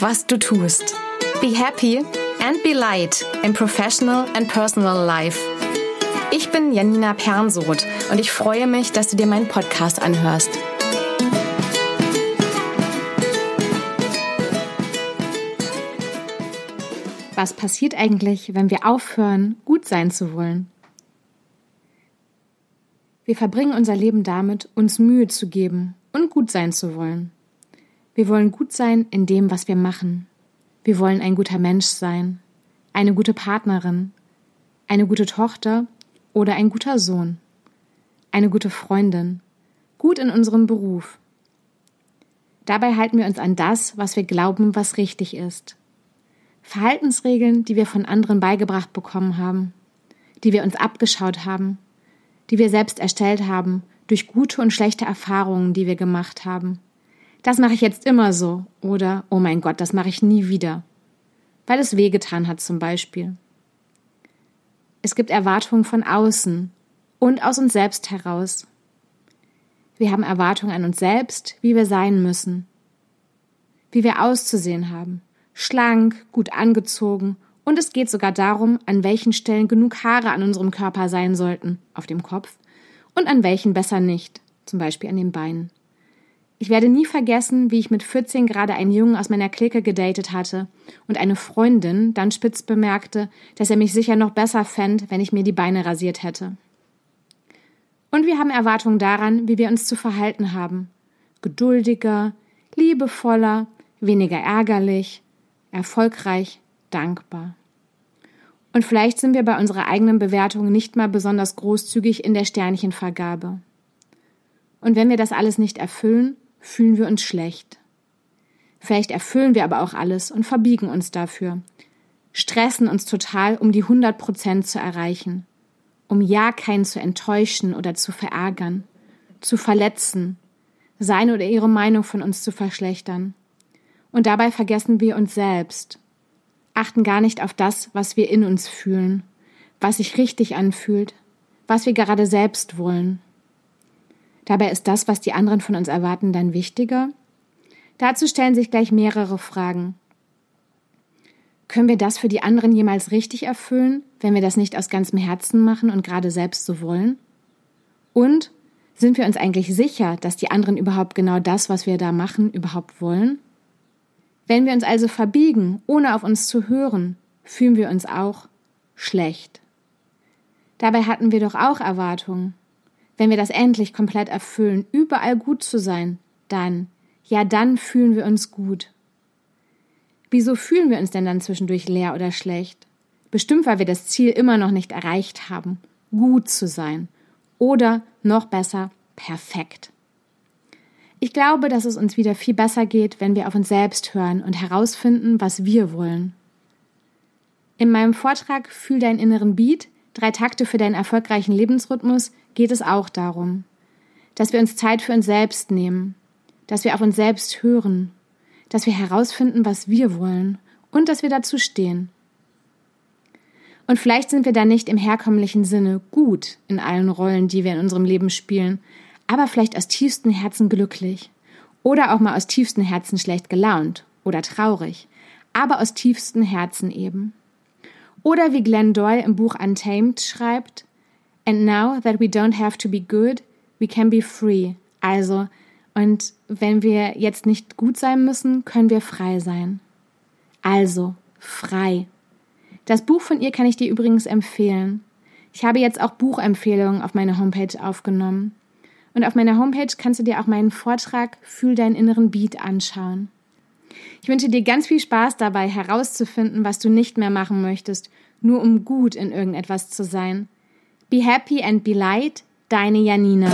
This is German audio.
was du tust. Be happy and be light in professional and personal life. Ich bin Janina Pernsoth und ich freue mich, dass du dir meinen Podcast anhörst. Was passiert eigentlich, wenn wir aufhören, gut sein zu wollen? Wir verbringen unser Leben damit, uns Mühe zu geben und gut sein zu wollen. Wir wollen gut sein in dem, was wir machen. Wir wollen ein guter Mensch sein, eine gute Partnerin, eine gute Tochter oder ein guter Sohn, eine gute Freundin, gut in unserem Beruf. Dabei halten wir uns an das, was wir glauben, was richtig ist. Verhaltensregeln, die wir von anderen beigebracht bekommen haben, die wir uns abgeschaut haben, die wir selbst erstellt haben, durch gute und schlechte Erfahrungen, die wir gemacht haben das mache ich jetzt immer so. Oder oh mein Gott, das mache ich nie wieder, weil es wehgetan hat zum Beispiel. Es gibt Erwartungen von außen und aus uns selbst heraus. Wir haben Erwartungen an uns selbst, wie wir sein müssen, wie wir auszusehen haben, schlank, gut angezogen. Und es geht sogar darum, an welchen Stellen genug Haare an unserem Körper sein sollten, auf dem Kopf, und an welchen besser nicht, zum Beispiel an den Beinen. Ich werde nie vergessen, wie ich mit 14 gerade einen Jungen aus meiner Clique gedatet hatte und eine Freundin dann spitz bemerkte, dass er mich sicher noch besser fänd, wenn ich mir die Beine rasiert hätte. Und wir haben Erwartungen daran, wie wir uns zu verhalten haben. Geduldiger, liebevoller, weniger ärgerlich, erfolgreich, dankbar. Und vielleicht sind wir bei unserer eigenen Bewertung nicht mal besonders großzügig in der Sternchenvergabe. Und wenn wir das alles nicht erfüllen, fühlen wir uns schlecht. Vielleicht erfüllen wir aber auch alles und verbiegen uns dafür, stressen uns total, um die 100 Prozent zu erreichen, um ja keinen zu enttäuschen oder zu verärgern, zu verletzen, seine oder ihre Meinung von uns zu verschlechtern. Und dabei vergessen wir uns selbst, achten gar nicht auf das, was wir in uns fühlen, was sich richtig anfühlt, was wir gerade selbst wollen. Dabei ist das, was die anderen von uns erwarten, dann wichtiger? Dazu stellen sich gleich mehrere Fragen. Können wir das für die anderen jemals richtig erfüllen, wenn wir das nicht aus ganzem Herzen machen und gerade selbst so wollen? Und sind wir uns eigentlich sicher, dass die anderen überhaupt genau das, was wir da machen, überhaupt wollen? Wenn wir uns also verbiegen, ohne auf uns zu hören, fühlen wir uns auch schlecht. Dabei hatten wir doch auch Erwartungen. Wenn wir das endlich komplett erfüllen, überall gut zu sein, dann, ja, dann fühlen wir uns gut. Wieso fühlen wir uns denn dann zwischendurch leer oder schlecht? Bestimmt, weil wir das Ziel immer noch nicht erreicht haben, gut zu sein. Oder noch besser, perfekt. Ich glaube, dass es uns wieder viel besser geht, wenn wir auf uns selbst hören und herausfinden, was wir wollen. In meinem Vortrag Fühl deinen inneren Beat Drei Takte für deinen erfolgreichen Lebensrhythmus geht es auch darum, dass wir uns Zeit für uns selbst nehmen, dass wir auf uns selbst hören, dass wir herausfinden, was wir wollen und dass wir dazu stehen. Und vielleicht sind wir da nicht im herkömmlichen Sinne gut in allen Rollen, die wir in unserem Leben spielen, aber vielleicht aus tiefstem Herzen glücklich oder auch mal aus tiefstem Herzen schlecht gelaunt oder traurig, aber aus tiefstem Herzen eben. Oder wie Glenn Doyle im Buch Untamed schreibt, And now that we don't have to be good, we can be free. Also, und wenn wir jetzt nicht gut sein müssen, können wir frei sein. Also, frei. Das Buch von ihr kann ich dir übrigens empfehlen. Ich habe jetzt auch Buchempfehlungen auf meine Homepage aufgenommen. Und auf meiner Homepage kannst du dir auch meinen Vortrag Fühl deinen inneren Beat anschauen. Ich wünsche dir ganz viel Spaß dabei, herauszufinden, was du nicht mehr machen möchtest, nur um gut in irgendetwas zu sein. Be happy and be light, deine Janina.